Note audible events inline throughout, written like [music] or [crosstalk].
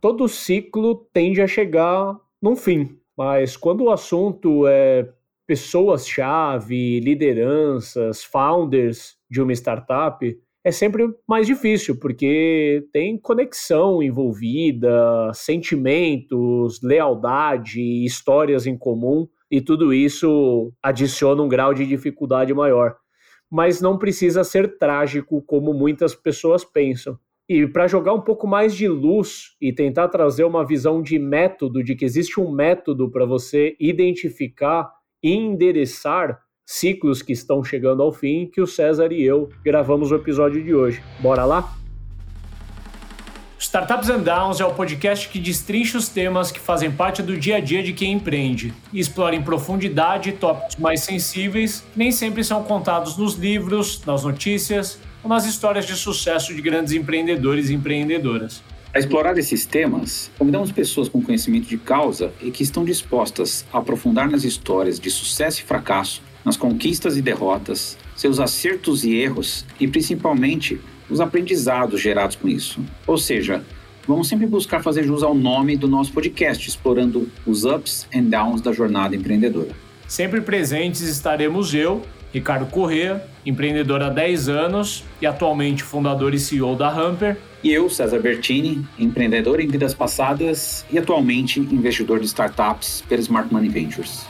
todo ciclo tende a chegar num fim. Mas quando o assunto é pessoas-chave, lideranças, founders de uma startup, é sempre mais difícil, porque tem conexão envolvida, sentimentos, lealdade, histórias em comum, e tudo isso adiciona um grau de dificuldade maior. Mas não precisa ser trágico como muitas pessoas pensam. E para jogar um pouco mais de luz e tentar trazer uma visão de método, de que existe um método para você identificar e endereçar ciclos que estão chegando ao fim, que o César e eu gravamos o episódio de hoje. Bora lá? Startups and Downs é o podcast que destrincha os temas que fazem parte do dia a dia de quem empreende e explora em profundidade tópicos mais sensíveis que nem sempre são contados nos livros, nas notícias nas histórias de sucesso de grandes empreendedores e empreendedoras. A explorar esses temas, convidamos pessoas com conhecimento de causa e que estão dispostas a aprofundar nas histórias de sucesso e fracasso, nas conquistas e derrotas, seus acertos e erros e principalmente os aprendizados gerados com isso. Ou seja, vamos sempre buscar fazer jus ao nome do nosso podcast, explorando os ups and downs da jornada empreendedora. Sempre presentes estaremos eu, Ricardo Corrêa, empreendedor há 10 anos e atualmente fundador e CEO da Hamper. E eu, César Bertini, empreendedor em vidas passadas e atualmente investidor de startups pela Smart Money Ventures.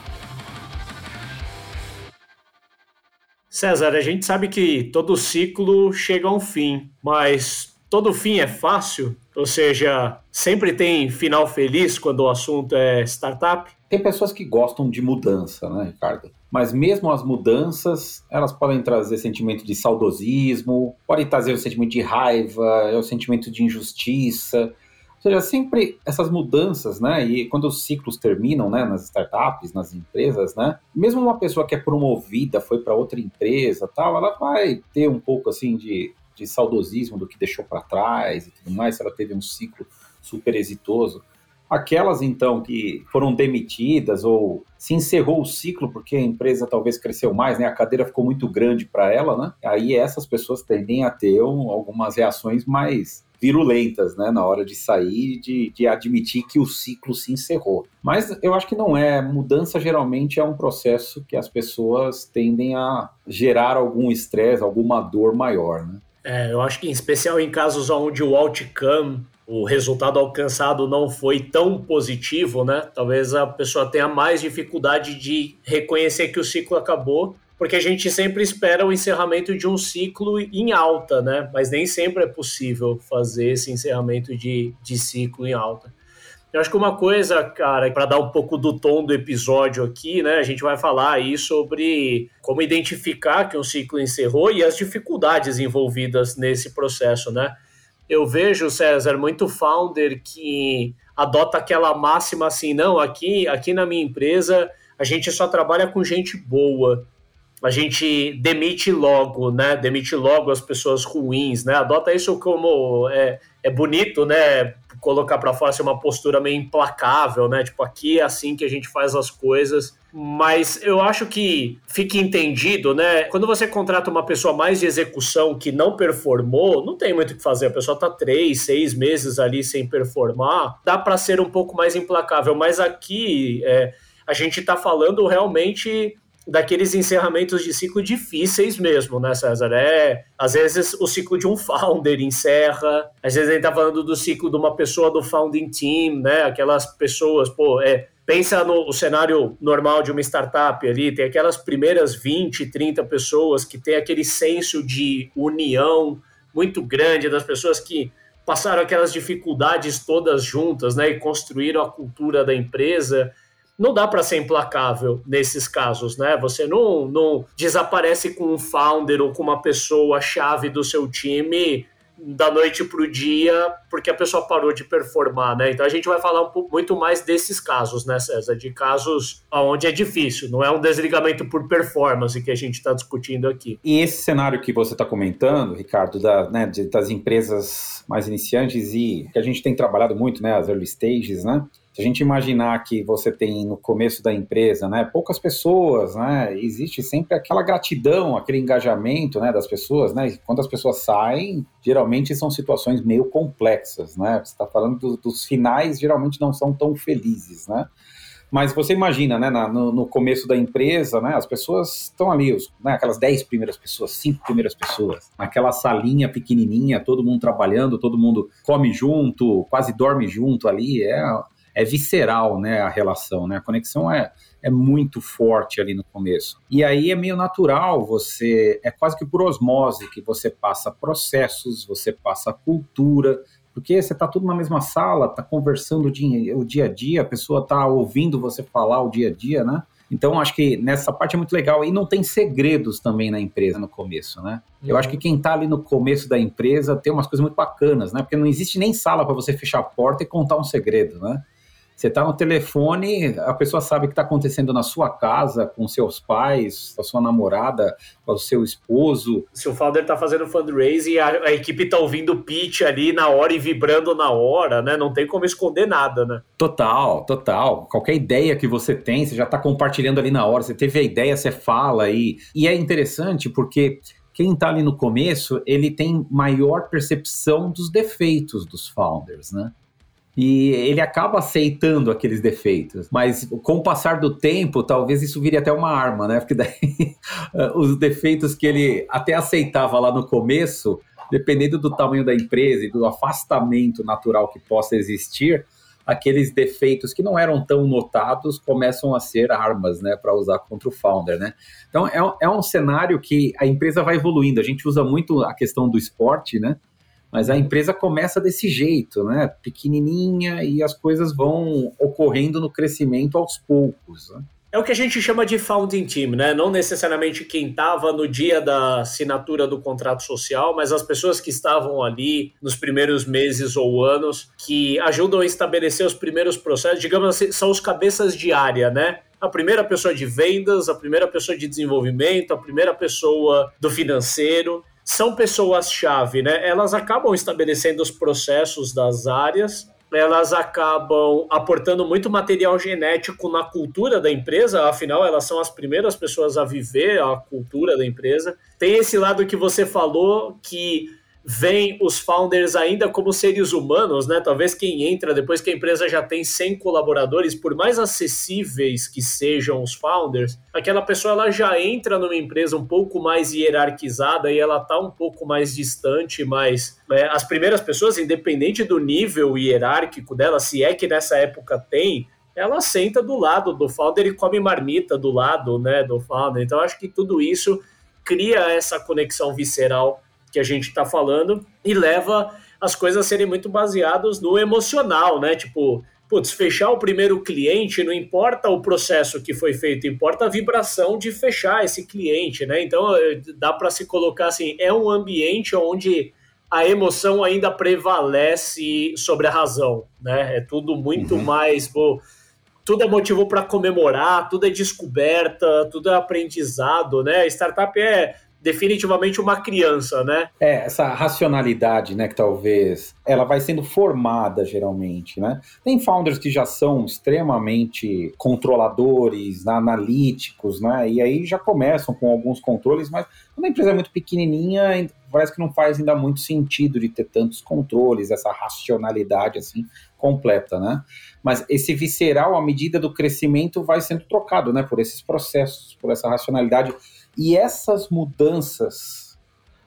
César, a gente sabe que todo ciclo chega a um fim, mas todo fim é fácil? Ou seja, sempre tem final feliz quando o assunto é startup? Tem pessoas que gostam de mudança, né, Ricardo? Mas mesmo as mudanças, elas podem trazer sentimento de saudosismo, podem trazer o sentimento de raiva, o sentimento de injustiça. Ou seja, sempre essas mudanças, né? E quando os ciclos terminam, né, nas startups, nas empresas, né? Mesmo uma pessoa que é promovida, foi para outra empresa, tal, ela vai ter um pouco assim de, de saudosismo do que deixou para trás e tudo mais, se ela teve um ciclo super exitoso. Aquelas, então, que foram demitidas ou se encerrou o ciclo porque a empresa talvez cresceu mais, né? A cadeira ficou muito grande para ela, né? Aí essas pessoas tendem a ter um, algumas reações mais virulentas, né, na hora de sair, de, de admitir que o ciclo se encerrou. Mas eu acho que não é. Mudança geralmente é um processo que as pessoas tendem a gerar algum estresse, alguma dor maior, né? É, eu acho que em especial em casos onde o outcome o resultado alcançado não foi tão positivo, né? Talvez a pessoa tenha mais dificuldade de reconhecer que o ciclo acabou, porque a gente sempre espera o encerramento de um ciclo em alta, né? Mas nem sempre é possível fazer esse encerramento de, de ciclo em alta. Eu acho que uma coisa, cara, para dar um pouco do tom do episódio aqui, né? A gente vai falar aí sobre como identificar que um ciclo encerrou e as dificuldades envolvidas nesse processo, né? eu vejo, César, muito founder que adota aquela máxima assim, não, aqui, aqui na minha empresa a gente só trabalha com gente boa. A gente demite logo, né? Demite logo as pessoas ruins, né? Adota isso como é, é bonito, né? Colocar para fora assim, uma postura meio implacável, né? Tipo, aqui é assim que a gente faz as coisas mas eu acho que fique entendido, né? Quando você contrata uma pessoa mais de execução que não performou, não tem muito o que fazer. A pessoa tá três, seis meses ali sem performar, dá para ser um pouco mais implacável. Mas aqui é, a gente tá falando realmente daqueles encerramentos de ciclo difíceis mesmo, né, César? É, às vezes o ciclo de um founder encerra, às vezes a gente tá falando do ciclo de uma pessoa do founding team, né? Aquelas pessoas, pô, é, pensa no cenário normal de uma startup ali, tem aquelas primeiras 20, 30 pessoas que tem aquele senso de união muito grande das pessoas que passaram aquelas dificuldades todas juntas, né, e construíram a cultura da empresa não dá para ser implacável nesses casos, né? Você não, não desaparece com um founder ou com uma pessoa chave do seu time da noite para o dia porque a pessoa parou de performar, né? Então a gente vai falar um muito mais desses casos, né, César? De casos onde é difícil, não é um desligamento por performance que a gente está discutindo aqui. E esse cenário que você está comentando, Ricardo, da, né, das empresas mais iniciantes e que a gente tem trabalhado muito, né, as early stages, né? A gente imaginar que você tem no começo da empresa, né, poucas pessoas, né, existe sempre aquela gratidão, aquele engajamento, né, das pessoas, né, e quando as pessoas saem, geralmente são situações meio complexas, né, você está falando do, dos finais, geralmente não são tão felizes, né, mas você imagina, né, na, no, no, começo da empresa, né, as pessoas estão ali, os, né, aquelas 10 primeiras pessoas, cinco primeiras pessoas, naquela salinha pequenininha, todo mundo trabalhando, todo mundo come junto, quase dorme junto ali, é, é visceral, né, a relação, né, a conexão é, é muito forte ali no começo. E aí é meio natural, você, é quase que por osmose que você passa processos, você passa cultura, porque você está tudo na mesma sala, está conversando o dia, o dia a dia, a pessoa está ouvindo você falar o dia a dia, né? Então, acho que nessa parte é muito legal. E não tem segredos também na empresa no começo, né? Uhum. Eu acho que quem está ali no começo da empresa tem umas coisas muito bacanas, né? Porque não existe nem sala para você fechar a porta e contar um segredo, né? Você está no telefone, a pessoa sabe o que está acontecendo na sua casa, com seus pais, com a sua namorada, com o seu esposo. Se o founder está fazendo fundraising, a, a equipe está ouvindo o pitch ali na hora e vibrando na hora, né? Não tem como esconder nada, né? Total, total. Qualquer ideia que você tem, você já está compartilhando ali na hora. Você teve a ideia, você fala aí. E, e é interessante porque quem está ali no começo, ele tem maior percepção dos defeitos dos founders, né? E ele acaba aceitando aqueles defeitos. Mas com o passar do tempo, talvez isso vire até uma arma, né? Porque daí [laughs] os defeitos que ele até aceitava lá no começo, dependendo do tamanho da empresa e do afastamento natural que possa existir, aqueles defeitos que não eram tão notados começam a ser armas, né, para usar contra o founder, né? Então é, é um cenário que a empresa vai evoluindo. A gente usa muito a questão do esporte, né? Mas a empresa começa desse jeito, né? Pequenininha e as coisas vão ocorrendo no crescimento aos poucos. Né? É o que a gente chama de founding team, né? Não necessariamente quem estava no dia da assinatura do contrato social, mas as pessoas que estavam ali nos primeiros meses ou anos, que ajudam a estabelecer os primeiros processos, digamos assim, são os cabeças de área, né? a primeira pessoa de vendas, a primeira pessoa de desenvolvimento, a primeira pessoa do financeiro são pessoas-chave, né? Elas acabam estabelecendo os processos das áreas, elas acabam aportando muito material genético na cultura da empresa, afinal, elas são as primeiras pessoas a viver a cultura da empresa. Tem esse lado que você falou que veem os founders ainda como seres humanos, né? Talvez quem entra depois que a empresa já tem 100 colaboradores, por mais acessíveis que sejam os founders, aquela pessoa ela já entra numa empresa um pouco mais hierarquizada e ela tá um pouco mais distante, mas é, as primeiras pessoas, independente do nível hierárquico dela, se é que nessa época tem, ela senta do lado do founder e come marmita do lado, né, do founder. Então acho que tudo isso cria essa conexão visceral que a gente está falando e leva as coisas a serem muito baseadas no emocional, né? Tipo, putz, fechar o primeiro cliente, não importa o processo que foi feito, importa a vibração de fechar esse cliente, né? Então eh, dá para se colocar assim, é um ambiente onde a emoção ainda prevalece sobre a razão, né? É tudo muito uhum. mais, pô, tudo é motivo para comemorar, tudo é descoberta, tudo é aprendizado, né? Startup é definitivamente uma criança, né? É, essa racionalidade, né, que talvez ela vai sendo formada geralmente, né? Tem founders que já são extremamente controladores, analíticos, né? E aí já começam com alguns controles, mas quando a empresa é muito pequenininha, parece que não faz ainda muito sentido de ter tantos controles, essa racionalidade assim completa, né? Mas esse visceral, à medida do crescimento, vai sendo trocado, né, por esses processos, por essa racionalidade e essas mudanças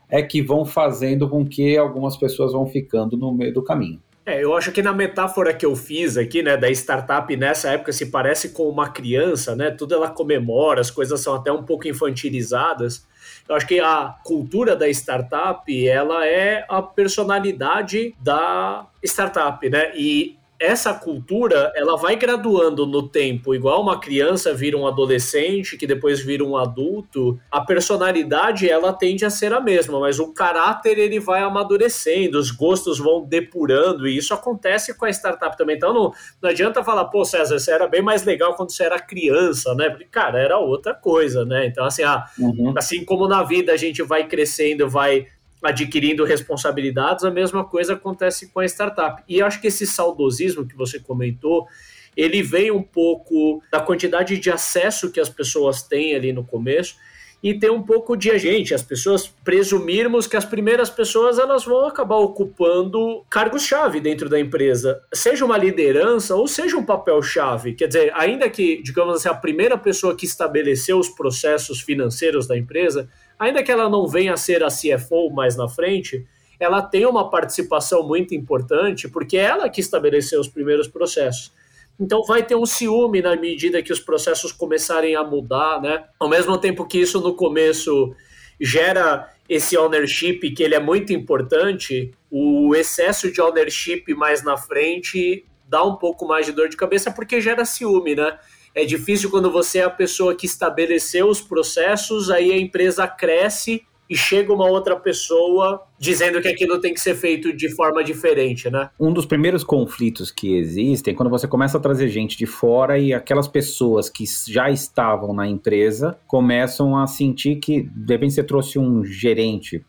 é que vão fazendo com que algumas pessoas vão ficando no meio do caminho. É, eu acho que na metáfora que eu fiz aqui, né, da startup nessa época se parece com uma criança, né? Tudo ela comemora, as coisas são até um pouco infantilizadas. Eu acho que a cultura da startup, ela é a personalidade da startup, né? E essa cultura ela vai graduando no tempo, igual uma criança vira um adolescente, que depois vira um adulto. A personalidade ela tende a ser a mesma, mas o caráter ele vai amadurecendo, os gostos vão depurando, e isso acontece com a startup também. Então não, não adianta falar, pô, César, você era bem mais legal quando você era criança, né? Porque, cara, era outra coisa, né? Então, assim, ah, uhum. assim como na vida a gente vai crescendo, vai adquirindo responsabilidades, a mesma coisa acontece com a startup. E acho que esse saudosismo que você comentou, ele vem um pouco da quantidade de acesso que as pessoas têm ali no começo e ter um pouco de a gente, as pessoas presumirmos que as primeiras pessoas elas vão acabar ocupando cargos-chave dentro da empresa, seja uma liderança ou seja um papel-chave. Quer dizer, ainda que, digamos assim, a primeira pessoa que estabeleceu os processos financeiros da empresa, ainda que ela não venha a ser a CFO mais na frente, ela tem uma participação muito importante porque é ela que estabeleceu os primeiros processos. Então vai ter um ciúme na medida que os processos começarem a mudar, né? Ao mesmo tempo que isso no começo gera esse ownership que ele é muito importante, o excesso de ownership mais na frente dá um pouco mais de dor de cabeça porque gera ciúme, né? É difícil quando você é a pessoa que estabeleceu os processos, aí a empresa cresce e chega uma outra pessoa dizendo que aquilo tem que ser feito de forma diferente, né? Um dos primeiros conflitos que existem é quando você começa a trazer gente de fora e aquelas pessoas que já estavam na empresa começam a sentir que, de repente, você trouxe um gerente,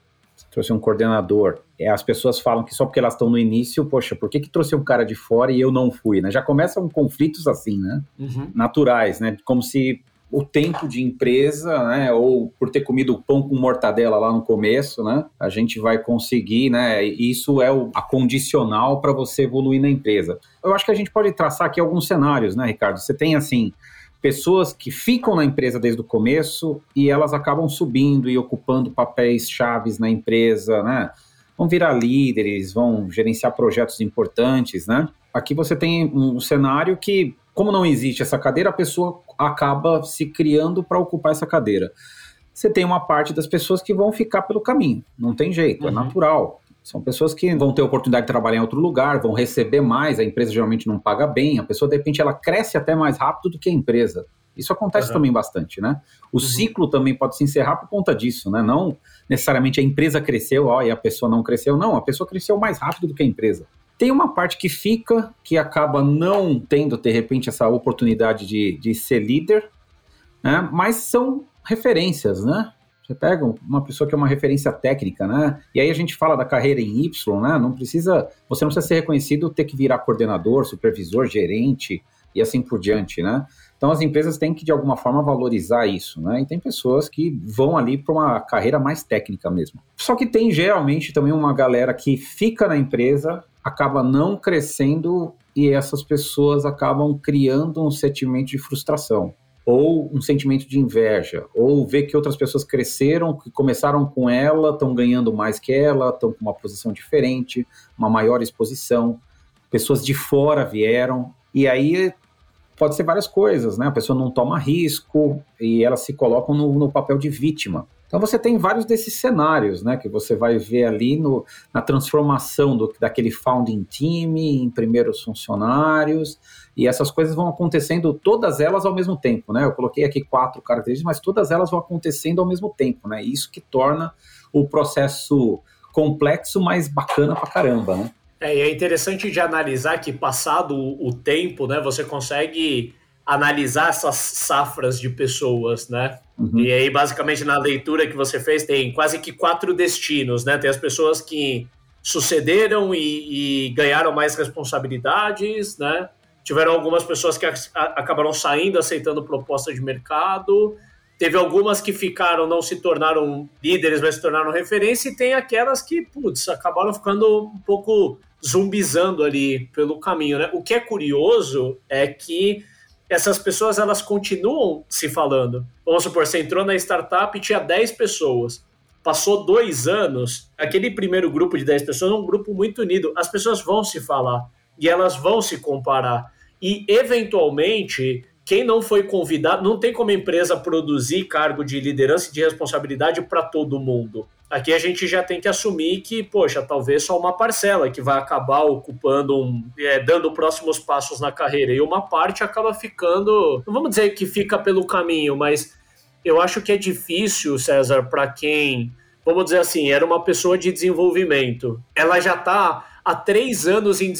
trouxe um coordenador. É, as pessoas falam que só porque elas estão no início, poxa, por que, que trouxe um cara de fora e eu não fui, né? Já começam conflitos assim, né? Uhum. Naturais, né? Como se o tempo de empresa, né, ou por ter comido pão com mortadela lá no começo, né, a gente vai conseguir, né, isso é o, a condicional para você evoluir na empresa. Eu acho que a gente pode traçar aqui alguns cenários, né, Ricardo? Você tem, assim, pessoas que ficam na empresa desde o começo e elas acabam subindo e ocupando papéis chaves na empresa, né, vão virar líderes, vão gerenciar projetos importantes, né? Aqui você tem um cenário que como não existe essa cadeira, a pessoa acaba se criando para ocupar essa cadeira. Você tem uma parte das pessoas que vão ficar pelo caminho, não tem jeito, é uhum. é natural. São pessoas que vão ter oportunidade de trabalhar em outro lugar, vão receber mais, a empresa geralmente não paga bem, a pessoa de repente ela cresce até mais rápido do que a empresa. Isso acontece uhum. também bastante, né? O uhum. ciclo também pode se encerrar por conta disso, né? Não necessariamente a empresa cresceu, ó, e a pessoa não cresceu, não, a pessoa cresceu mais rápido do que a empresa. Tem uma parte que fica, que acaba não tendo, de repente, essa oportunidade de, de ser líder, né? mas são referências, né? Você pega uma pessoa que é uma referência técnica, né? E aí a gente fala da carreira em Y, né? Não precisa, você não precisa ser reconhecido, ter que virar coordenador, supervisor, gerente e assim por diante, né? Então as empresas têm que de alguma forma valorizar isso, né? E tem pessoas que vão ali para uma carreira mais técnica mesmo. Só que tem geralmente também uma galera que fica na empresa acaba não crescendo e essas pessoas acabam criando um sentimento de frustração ou um sentimento de inveja, ou ver que outras pessoas cresceram, que começaram com ela, estão ganhando mais que ela, estão com uma posição diferente, uma maior exposição, pessoas de fora vieram, e aí pode ser várias coisas, né? A pessoa não toma risco e elas se colocam no, no papel de vítima. Então você tem vários desses cenários, né, que você vai ver ali no, na transformação do, daquele founding team em primeiros funcionários, e essas coisas vão acontecendo todas elas ao mesmo tempo, né? Eu coloquei aqui quatro características, mas todas elas vão acontecendo ao mesmo tempo, né? Isso que torna o processo complexo, mas bacana pra caramba, né? É, e é interessante de analisar que passado o, tempo, né, você consegue analisar essas safras de pessoas, né? Uhum. E aí, basicamente, na leitura que você fez, tem quase que quatro destinos, né? Tem as pessoas que sucederam e, e ganharam mais responsabilidades, né? Tiveram algumas pessoas que a, acabaram saindo, aceitando proposta de mercado. Teve algumas que ficaram, não se tornaram líderes, mas se tornaram referência. E tem aquelas que, putz, acabaram ficando um pouco zumbizando ali pelo caminho, né? O que é curioso é que essas pessoas elas continuam se falando. Vamos supor, você entrou na startup e tinha 10 pessoas. Passou dois anos, aquele primeiro grupo de 10 pessoas é um grupo muito unido. As pessoas vão se falar e elas vão se comparar. E, eventualmente, quem não foi convidado, não tem como a empresa produzir cargo de liderança e de responsabilidade para todo mundo. Aqui a gente já tem que assumir que, poxa, talvez só uma parcela que vai acabar ocupando, um, é, dando próximos passos na carreira, e uma parte acaba ficando, não vamos dizer que fica pelo caminho, mas eu acho que é difícil, César, para quem, vamos dizer assim, era uma pessoa de desenvolvimento, ela já está há três anos em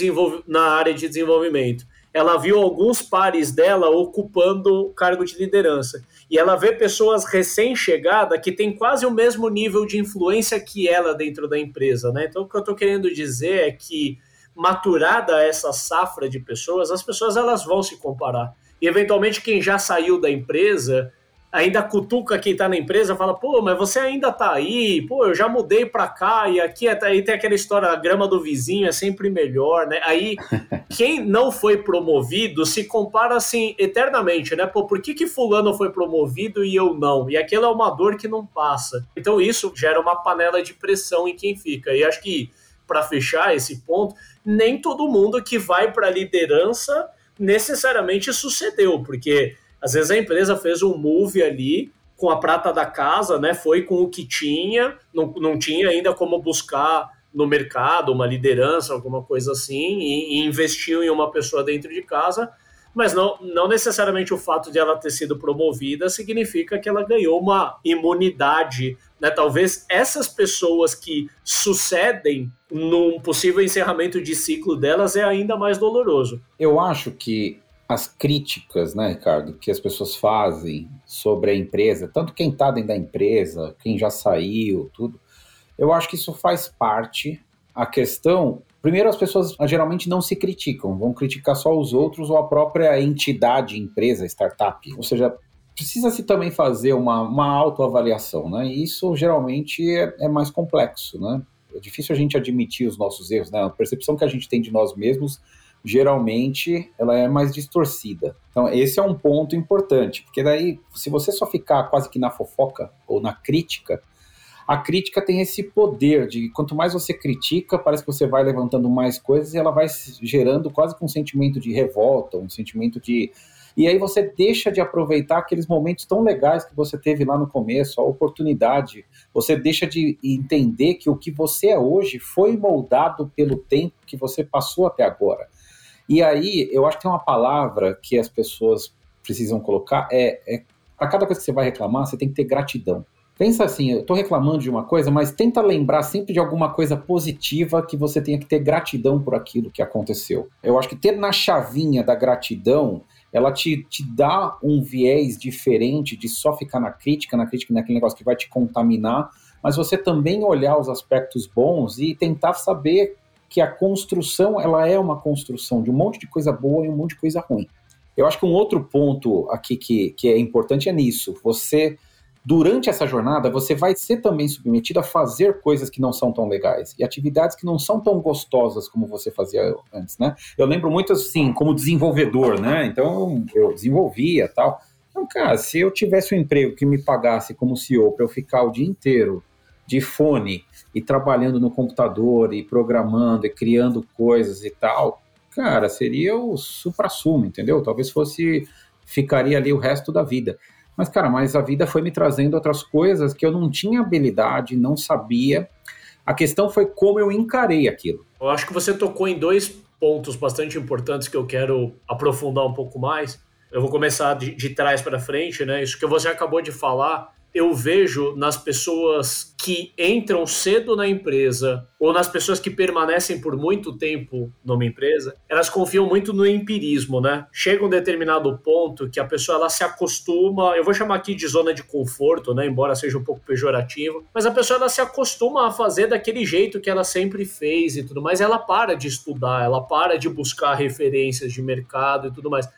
na área de desenvolvimento ela viu alguns pares dela ocupando cargo de liderança. E ela vê pessoas recém-chegadas que têm quase o mesmo nível de influência que ela dentro da empresa. Né? Então, o que eu estou querendo dizer é que maturada essa safra de pessoas, as pessoas elas vão se comparar. E eventualmente quem já saiu da empresa ainda cutuca quem está na empresa, fala, pô, mas você ainda está aí, pô, eu já mudei para cá, e aqui é, aí tem aquela história, a grama do vizinho é sempre melhor, né? Aí, [laughs] quem não foi promovido se compara assim eternamente, né? Pô, por que, que fulano foi promovido e eu não? E aquilo é uma dor que não passa. Então isso gera uma panela de pressão em quem fica. E acho que, para fechar esse ponto, nem todo mundo que vai para liderança necessariamente sucedeu, porque às vezes a empresa fez um move ali com a prata da casa, né? Foi com o que tinha, não, não tinha ainda como buscar no mercado uma liderança, alguma coisa assim, e, e investiu em uma pessoa dentro de casa, mas não, não necessariamente o fato de ela ter sido promovida significa que ela ganhou uma imunidade. Né? Talvez essas pessoas que sucedem num possível encerramento de ciclo delas é ainda mais doloroso. Eu acho que as críticas, né, Ricardo, que as pessoas fazem sobre a empresa, tanto quem está dentro da empresa, quem já saiu, tudo, eu acho que isso faz parte. A questão, primeiro, as pessoas geralmente não se criticam, vão criticar só os outros ou a própria entidade, empresa, startup. Ou seja, precisa-se também fazer uma, uma autoavaliação, né? E isso geralmente é, é mais complexo, né? É difícil a gente admitir os nossos erros, né? A percepção que a gente tem de nós mesmos geralmente ela é mais distorcida. Então, esse é um ponto importante, porque daí, se você só ficar quase que na fofoca ou na crítica, a crítica tem esse poder de quanto mais você critica, parece que você vai levantando mais coisas e ela vai gerando quase que um sentimento de revolta, um sentimento de. E aí você deixa de aproveitar aqueles momentos tão legais que você teve lá no começo, a oportunidade. Você deixa de entender que o que você é hoje foi moldado pelo tempo que você passou até agora. E aí, eu acho que tem uma palavra que as pessoas precisam colocar, é, é para cada coisa que você vai reclamar, você tem que ter gratidão. Pensa assim, eu estou reclamando de uma coisa, mas tenta lembrar sempre de alguma coisa positiva que você tenha que ter gratidão por aquilo que aconteceu. Eu acho que ter na chavinha da gratidão, ela te, te dá um viés diferente de só ficar na crítica, na crítica naquele negócio que vai te contaminar, mas você também olhar os aspectos bons e tentar saber que a construção ela é uma construção de um monte de coisa boa e um monte de coisa ruim. Eu acho que um outro ponto aqui que, que é importante é nisso. Você, durante essa jornada, você vai ser também submetido a fazer coisas que não são tão legais e atividades que não são tão gostosas como você fazia antes, né? Eu lembro muito assim, como desenvolvedor, né? Então eu desenvolvia tal. Então, cara, se eu tivesse um emprego que me pagasse como CEO para eu ficar o dia inteiro de fone e trabalhando no computador e programando e criando coisas e tal, cara, seria o supra-sumo, entendeu? Talvez fosse ficaria ali o resto da vida. Mas, cara, mas a vida foi me trazendo outras coisas que eu não tinha habilidade, não sabia. A questão foi como eu encarei aquilo. Eu acho que você tocou em dois pontos bastante importantes que eu quero aprofundar um pouco mais. Eu vou começar de, de trás para frente, né? Isso que você acabou de falar eu vejo nas pessoas que entram cedo na empresa ou nas pessoas que permanecem por muito tempo numa empresa, elas confiam muito no empirismo, né? Chega um determinado ponto que a pessoa ela se acostuma, eu vou chamar aqui de zona de conforto, né, embora seja um pouco pejorativo, mas a pessoa ela se acostuma a fazer daquele jeito que ela sempre fez e tudo mais, ela para de estudar, ela para de buscar referências de mercado e tudo mais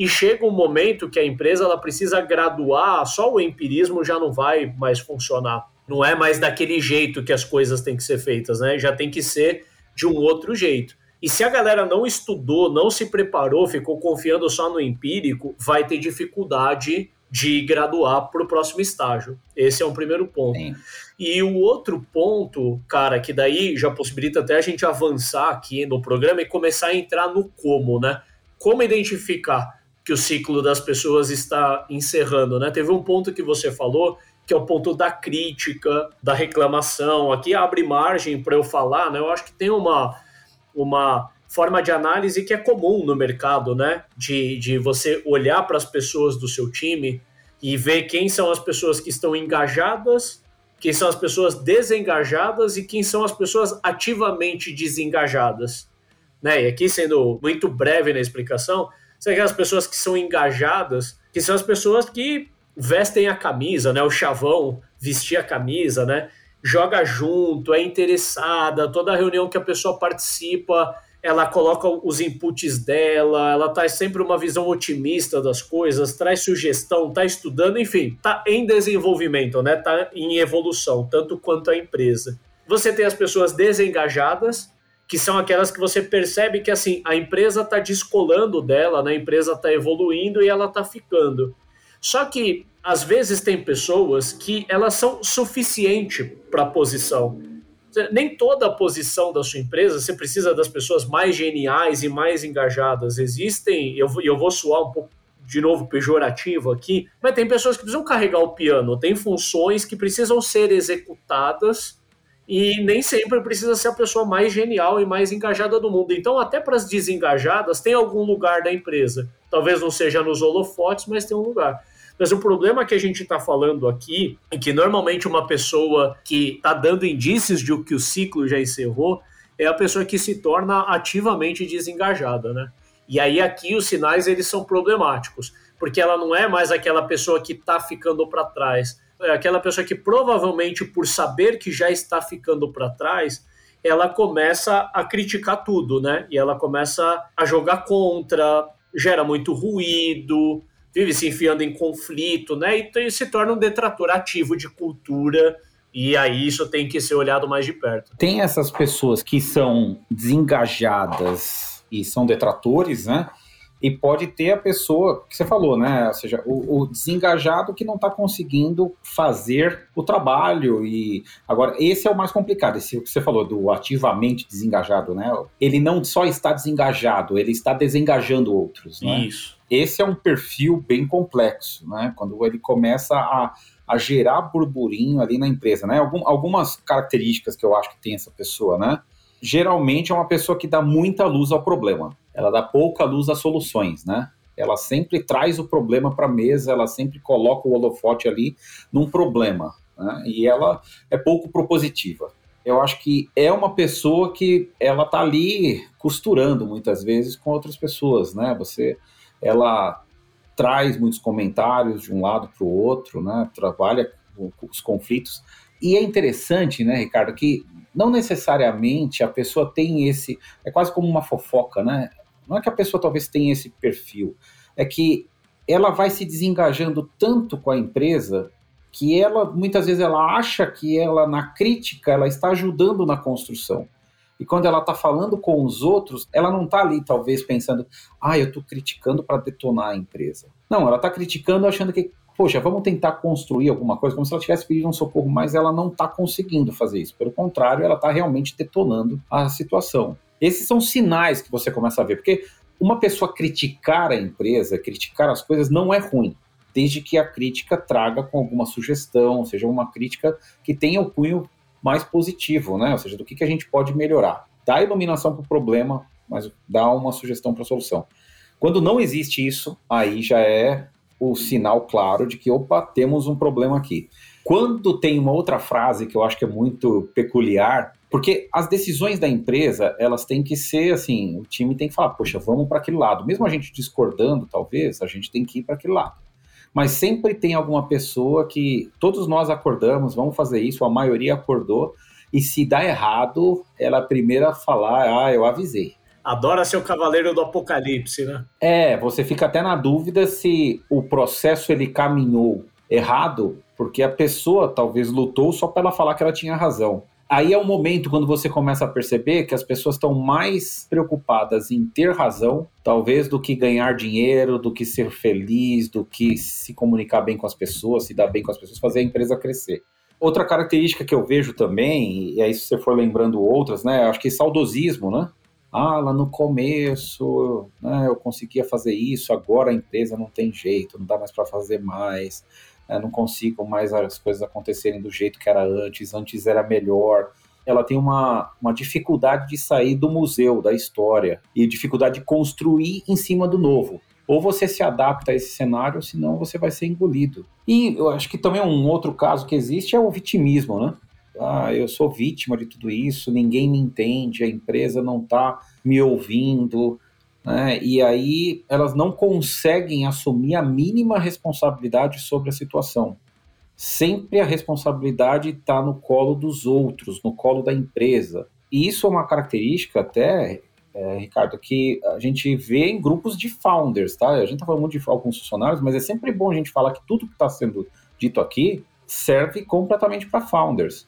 e chega um momento que a empresa ela precisa graduar, só o empirismo já não vai mais funcionar. Não é mais daquele jeito que as coisas têm que ser feitas, né? Já tem que ser de um outro jeito. E se a galera não estudou, não se preparou, ficou confiando só no empírico, vai ter dificuldade de graduar para o próximo estágio. Esse é um primeiro ponto. Sim. E o outro ponto, cara, que daí já possibilita até a gente avançar aqui no programa e começar a entrar no como, né? Como identificar que o ciclo das pessoas está encerrando, né? Teve um ponto que você falou que é o ponto da crítica, da reclamação. Aqui abre margem para eu falar, né? Eu acho que tem uma uma forma de análise que é comum no mercado, né? De, de você olhar para as pessoas do seu time e ver quem são as pessoas que estão engajadas, quem são as pessoas desengajadas e quem são as pessoas ativamente desengajadas. Né? E aqui, sendo muito breve na explicação, são aquelas pessoas que são engajadas, que são as pessoas que vestem a camisa, né? O chavão vestir a camisa, né? Joga junto, é interessada, toda reunião que a pessoa participa, ela coloca os inputs dela, ela traz sempre uma visão otimista das coisas, traz sugestão, está estudando, enfim, está em desenvolvimento, né? Está em evolução, tanto quanto a empresa. Você tem as pessoas desengajadas, que são aquelas que você percebe que assim a empresa está descolando dela, né? a empresa está evoluindo e ela está ficando. Só que às vezes tem pessoas que elas são suficiente para a posição. Nem toda a posição da sua empresa você precisa das pessoas mais geniais e mais engajadas. Existem, eu, eu vou suar um pouco de novo pejorativo aqui, mas tem pessoas que precisam carregar o piano, tem funções que precisam ser executadas e nem sempre precisa ser a pessoa mais genial e mais engajada do mundo. Então, até para as desengajadas, tem algum lugar da empresa. Talvez não seja nos holofotes, mas tem um lugar. Mas o problema que a gente está falando aqui é que normalmente uma pessoa que está dando indícios de que o ciclo já encerrou é a pessoa que se torna ativamente desengajada, né? E aí aqui os sinais eles são problemáticos, porque ela não é mais aquela pessoa que está ficando para trás é aquela pessoa que provavelmente por saber que já está ficando para trás, ela começa a criticar tudo, né? E ela começa a jogar contra, gera muito ruído, vive se enfiando em conflito, né? E se torna um detrator ativo de cultura. E aí isso tem que ser olhado mais de perto. Tem essas pessoas que são desengajadas e são detratores, né? E pode ter a pessoa que você falou, né? Ou seja, o, o desengajado que não está conseguindo fazer o trabalho. E agora, esse é o mais complicado, esse que você falou, do ativamente desengajado, né? Ele não só está desengajado, ele está desengajando outros. Né? Isso. Esse é um perfil bem complexo, né? Quando ele começa a, a gerar burburinho ali na empresa, né? Algum, algumas características que eu acho que tem essa pessoa, né? Geralmente é uma pessoa que dá muita luz ao problema ela dá pouca luz às soluções, né? Ela sempre traz o problema para a mesa, ela sempre coloca o holofote ali num problema, né? E ela é pouco propositiva. Eu acho que é uma pessoa que ela tá ali costurando muitas vezes com outras pessoas, né? Você, ela traz muitos comentários de um lado para o outro, né? Trabalha com os conflitos. E é interessante, né, Ricardo, que não necessariamente a pessoa tem esse. É quase como uma fofoca, né? Não é que a pessoa talvez tenha esse perfil, é que ela vai se desengajando tanto com a empresa que ela muitas vezes ela acha que ela na crítica ela está ajudando na construção. E quando ela está falando com os outros, ela não está ali talvez pensando, ah, eu estou criticando para detonar a empresa. Não, ela está criticando achando que, poxa, vamos tentar construir alguma coisa, como se ela tivesse pedido um socorro, mas ela não está conseguindo fazer isso. Pelo contrário, ela está realmente detonando a situação. Esses são sinais que você começa a ver, porque uma pessoa criticar a empresa, criticar as coisas, não é ruim, desde que a crítica traga com alguma sugestão, seja uma crítica que tenha o cunho mais positivo, né? Ou seja, do que, que a gente pode melhorar. Dá iluminação para o problema, mas dá uma sugestão para a solução. Quando não existe isso, aí já é o sinal claro de que, opa, temos um problema aqui. Quando tem uma outra frase que eu acho que é muito peculiar, porque as decisões da empresa, elas têm que ser assim, o time tem que falar, poxa, vamos para aquele lado. Mesmo a gente discordando, talvez, a gente tem que ir para aquele lado. Mas sempre tem alguma pessoa que todos nós acordamos, vamos fazer isso, a maioria acordou, e se dá errado, ela é a primeira a falar, ah, eu avisei. Adora ser o cavaleiro do apocalipse, né? É, você fica até na dúvida se o processo ele caminhou errado, porque a pessoa talvez lutou só para ela falar que ela tinha razão. Aí é o momento quando você começa a perceber que as pessoas estão mais preocupadas em ter razão, talvez, do que ganhar dinheiro, do que ser feliz, do que se comunicar bem com as pessoas, se dar bem com as pessoas, fazer a empresa crescer. Outra característica que eu vejo também, e aí se você for lembrando outras, né? Acho que saudosismo, né? Ah, lá no começo né, eu conseguia fazer isso, agora a empresa não tem jeito, não dá mais para fazer mais né, não consigo mais as coisas acontecerem do jeito que era antes, antes era melhor. Ela tem uma, uma dificuldade de sair do museu, da história, e dificuldade de construir em cima do novo. Ou você se adapta a esse cenário, senão você vai ser engolido. E eu acho que também um outro caso que existe é o vitimismo, né? Ah, eu sou vítima de tudo isso, ninguém me entende, a empresa não está me ouvindo, né? E aí elas não conseguem assumir a mínima responsabilidade sobre a situação. Sempre a responsabilidade está no colo dos outros, no colo da empresa. E isso é uma característica até é, Ricardo, que a gente vê em grupos de founders, tá? A gente tá falando muito de alguns funcionários, mas é sempre bom a gente falar que tudo que está sendo dito aqui serve completamente para founders.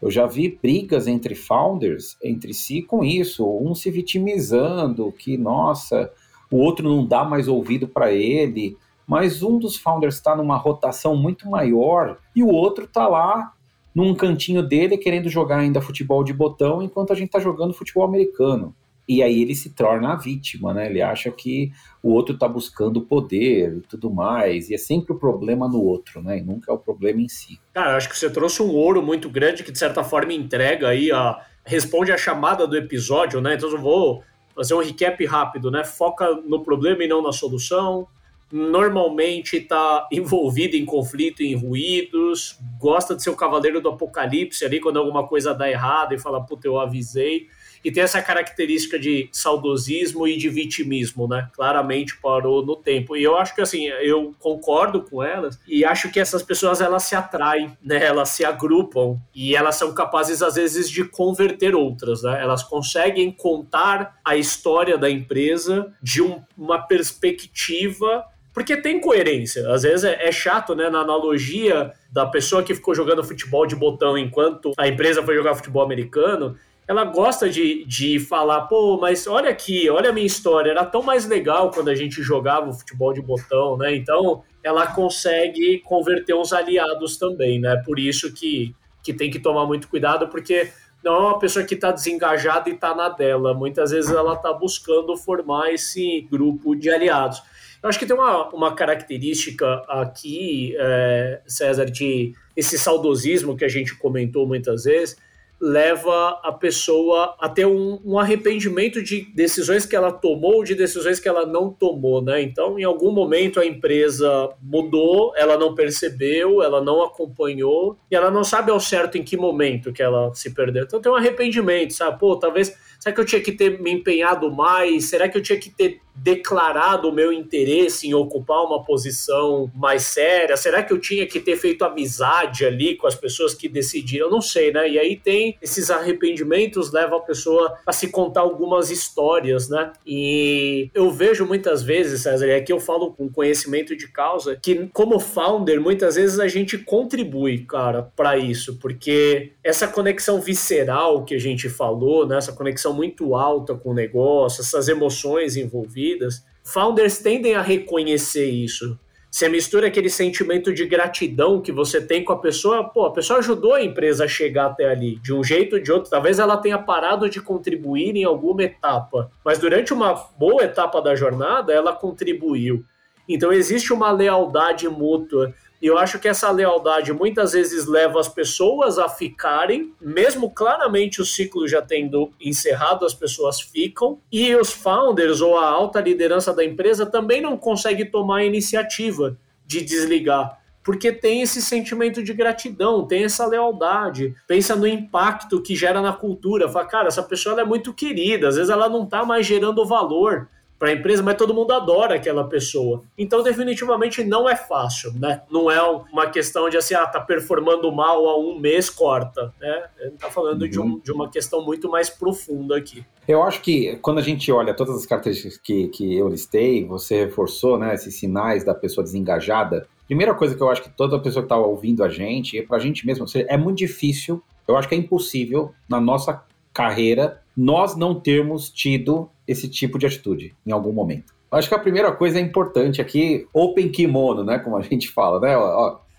Eu já vi brigas entre founders, entre si, com isso, um se vitimizando, que, nossa, o outro não dá mais ouvido para ele, mas um dos founders está numa rotação muito maior e o outro está lá num cantinho dele querendo jogar ainda futebol de botão enquanto a gente está jogando futebol americano. E aí ele se torna a vítima, né? Ele acha que o outro está buscando poder e tudo mais, e é sempre o problema no outro, né? E nunca é o problema em si. Cara, acho que você trouxe um ouro muito grande que de certa forma entrega aí a responde a chamada do episódio, né? Então eu vou fazer um recap rápido, né? Foca no problema e não na solução. Normalmente está [laughs] envolvido em conflito, em ruídos, gosta de ser o cavaleiro do apocalipse ali quando alguma coisa dá errado e fala, puta, eu avisei e tem essa característica de saudosismo e de vitimismo, né? Claramente parou no tempo. E eu acho que assim, eu concordo com elas e acho que essas pessoas elas se atraem, né? Elas se agrupam e elas são capazes às vezes de converter outras, né? Elas conseguem contar a história da empresa de um, uma perspectiva porque tem coerência. Às vezes é, é, chato, né? Na analogia da pessoa que ficou jogando futebol de botão enquanto a empresa foi jogar futebol americano, ela gosta de, de falar, pô, mas olha aqui, olha a minha história, era tão mais legal quando a gente jogava futebol de botão, né? Então, ela consegue converter uns aliados também, né? Por isso que, que tem que tomar muito cuidado, porque não é uma pessoa que está desengajada e está na dela. Muitas vezes ela está buscando formar esse grupo de aliados. Eu acho que tem uma, uma característica aqui, é, César, de esse saudosismo que a gente comentou muitas vezes, leva a pessoa a ter um, um, arrependimento de decisões que ela tomou, de decisões que ela não tomou, né? Então, em algum momento a empresa mudou, ela não percebeu, ela não acompanhou e ela não sabe ao certo em que momento que ela se perdeu. Então tem um arrependimento, sabe? Pô, talvez será que eu tinha que ter me empenhado mais? Será que eu tinha que ter declarado o meu interesse em ocupar uma posição mais séria? Será que eu tinha que ter feito amizade ali com as pessoas que decidiram? Eu não sei, né? E aí tem esses arrependimentos levam a pessoa a se contar algumas histórias, né? E eu vejo muitas vezes, César, e aqui eu falo com conhecimento de causa, que como founder, muitas vezes a gente contribui, cara, para isso, porque essa conexão visceral que a gente falou, né? Essa conexão muito alta com o negócio, essas emoções envolvidas vidas, founders tendem a reconhecer isso. Você mistura aquele sentimento de gratidão que você tem com a pessoa, pô, a pessoa ajudou a empresa a chegar até ali, de um jeito ou de outro. Talvez ela tenha parado de contribuir em alguma etapa, mas durante uma boa etapa da jornada, ela contribuiu. Então existe uma lealdade mútua. E eu acho que essa lealdade muitas vezes leva as pessoas a ficarem, mesmo claramente o ciclo já tendo encerrado, as pessoas ficam, e os founders ou a alta liderança da empresa também não consegue tomar a iniciativa de desligar porque tem esse sentimento de gratidão, tem essa lealdade, pensa no impacto que gera na cultura, fala, cara, essa pessoa é muito querida, às vezes ela não está mais gerando valor para a empresa, mas todo mundo adora aquela pessoa. Então, definitivamente não é fácil, né? Não é uma questão de assim, ah, tá performando mal há um mês, corta, né? Ele tá falando uhum. de, um, uhum. de uma questão muito mais profunda aqui. Eu acho que quando a gente olha todas as características que, que eu listei, você reforçou, né, esses sinais da pessoa desengajada. Primeira coisa que eu acho que toda pessoa que está ouvindo a gente, e para a gente mesmo, é muito difícil, eu acho que é impossível na nossa carreira nós não termos tido esse tipo de atitude em algum momento. Acho que a primeira coisa é importante aqui, open kimono, né, como a gente fala, né?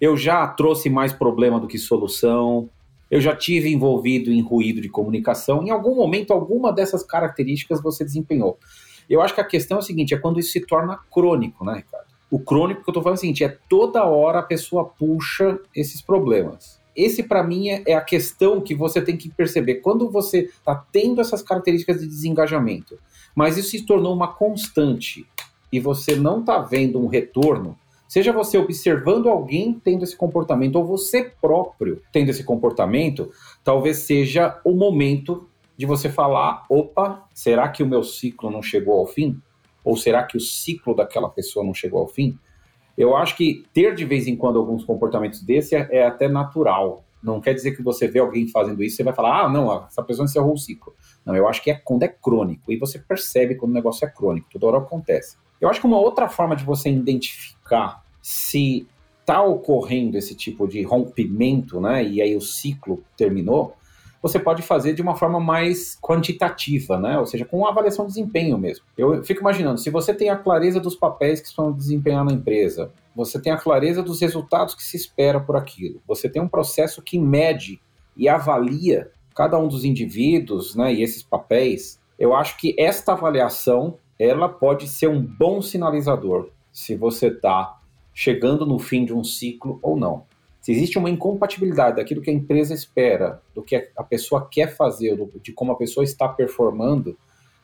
Eu já trouxe mais problema do que solução. Eu já tive envolvido em ruído de comunicação. Em algum momento, alguma dessas características você desempenhou. Eu acho que a questão é a seguinte: é quando isso se torna crônico, né, Ricardo? O crônico que eu estou falando é o seguinte: é toda hora a pessoa puxa esses problemas. Esse, para mim, é, é a questão que você tem que perceber. Quando você está tendo essas características de desengajamento, mas isso se tornou uma constante e você não está vendo um retorno, seja você observando alguém tendo esse comportamento ou você próprio tendo esse comportamento, talvez seja o momento de você falar: opa, será que o meu ciclo não chegou ao fim? Ou será que o ciclo daquela pessoa não chegou ao fim? Eu acho que ter de vez em quando alguns comportamentos desse é, é até natural. Não quer dizer que você vê alguém fazendo isso, você vai falar, ah, não, essa pessoa encerrou o ciclo. Não, eu acho que é quando é crônico. E você percebe quando o negócio é crônico, toda hora acontece. Eu acho que uma outra forma de você identificar se está ocorrendo esse tipo de rompimento, né? E aí o ciclo terminou, você pode fazer de uma forma mais quantitativa, né? Ou seja, com avaliação de desempenho mesmo. Eu fico imaginando, se você tem a clareza dos papéis que estão desempenhando na empresa, você tem a clareza dos resultados que se espera por aquilo, você tem um processo que mede e avalia cada um dos indivíduos, né, e esses papéis, eu acho que esta avaliação ela pode ser um bom sinalizador se você está chegando no fim de um ciclo ou não. Se existe uma incompatibilidade daquilo que a empresa espera, do que a pessoa quer fazer, de como a pessoa está performando,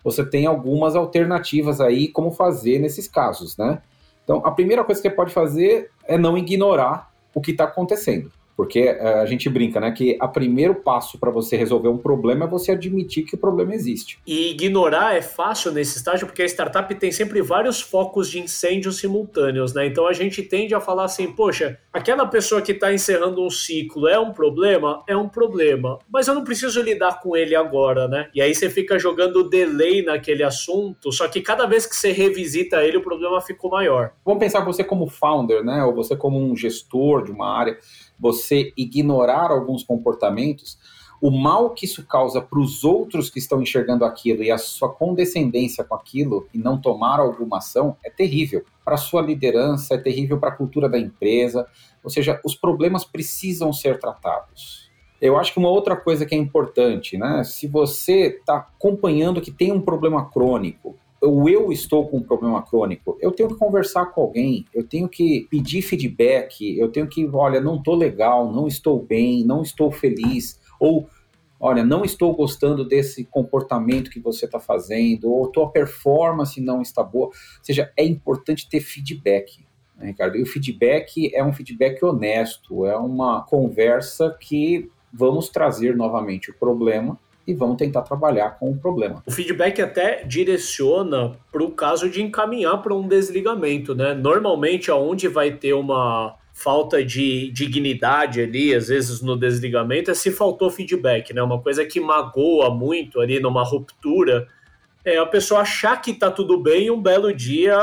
você tem algumas alternativas aí como fazer nesses casos, né? Então, a primeira coisa que você pode fazer é não ignorar o que está acontecendo. Porque eh, a gente brinca, né? Que o primeiro passo para você resolver um problema é você admitir que o problema existe. E ignorar é fácil nesse estágio, porque a startup tem sempre vários focos de incêndio simultâneos, né? Então a gente tende a falar assim, poxa, aquela pessoa que está encerrando um ciclo é um problema? É um problema. Mas eu não preciso lidar com ele agora, né? E aí você fica jogando delay naquele assunto, só que cada vez que você revisita ele, o problema ficou maior. Vamos pensar você como founder, né? Ou você como um gestor de uma área você ignorar alguns comportamentos, o mal que isso causa para os outros que estão enxergando aquilo e a sua condescendência com aquilo e não tomar alguma ação é terrível. Para a sua liderança, é terrível para a cultura da empresa. Ou seja, os problemas precisam ser tratados. Eu acho que uma outra coisa que é importante, né? Se você está acompanhando que tem um problema crônico, ou eu estou com um problema crônico, eu tenho que conversar com alguém, eu tenho que pedir feedback, eu tenho que, olha, não estou legal, não estou bem, não estou feliz, ou olha, não estou gostando desse comportamento que você está fazendo, ou tua performance não está boa. Ou seja, é importante ter feedback. Né, Ricardo? E o feedback é um feedback honesto, é uma conversa que vamos trazer novamente o problema e vamos tentar trabalhar com o problema. O feedback até direciona para o caso de encaminhar para um desligamento, né? Normalmente, aonde vai ter uma falta de dignidade ali, às vezes no desligamento, é se faltou feedback, né? Uma coisa que magoa muito ali numa ruptura é a pessoa achar que tá tudo bem e um belo dia